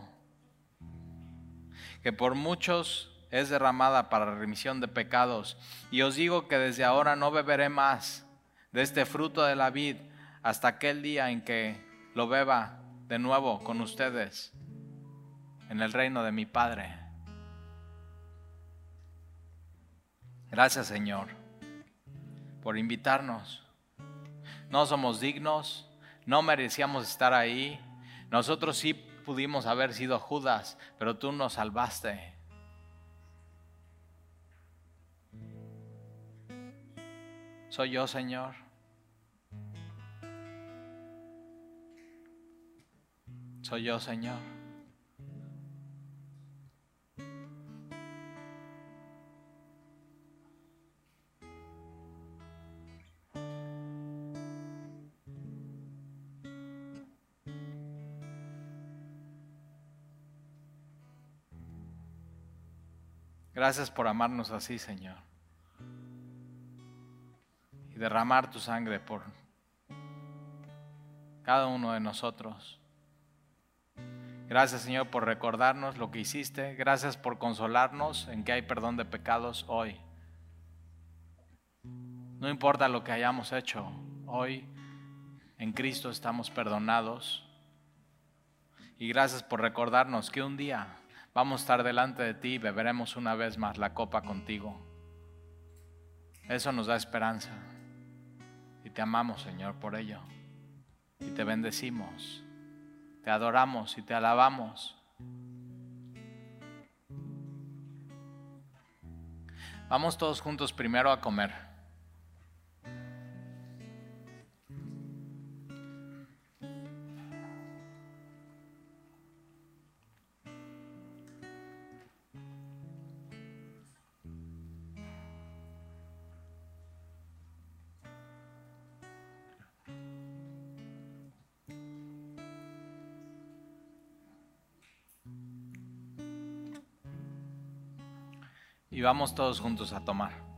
que por muchos es derramada para remisión de pecados. Y os digo que desde ahora no beberé más de este fruto de la vid hasta aquel día en que lo beba de nuevo con ustedes en el reino de mi Padre. Gracias Señor por invitarnos. No somos dignos, no merecíamos estar ahí. Nosotros sí pudimos haber sido Judas, pero tú nos salvaste. Soy yo, Señor. Soy yo, Señor. Gracias por amarnos así, Señor. Derramar tu sangre por cada uno de nosotros. Gracias, Señor, por recordarnos lo que hiciste. Gracias por consolarnos en que hay perdón de pecados hoy. No importa lo que hayamos hecho, hoy en Cristo estamos perdonados. Y gracias por recordarnos que un día vamos a estar delante de ti y beberemos una vez más la copa contigo. Eso nos da esperanza. Y te amamos, Señor, por ello. Y te bendecimos, te adoramos y te alabamos. Vamos todos juntos primero a comer. Vamos todos juntos a tomar.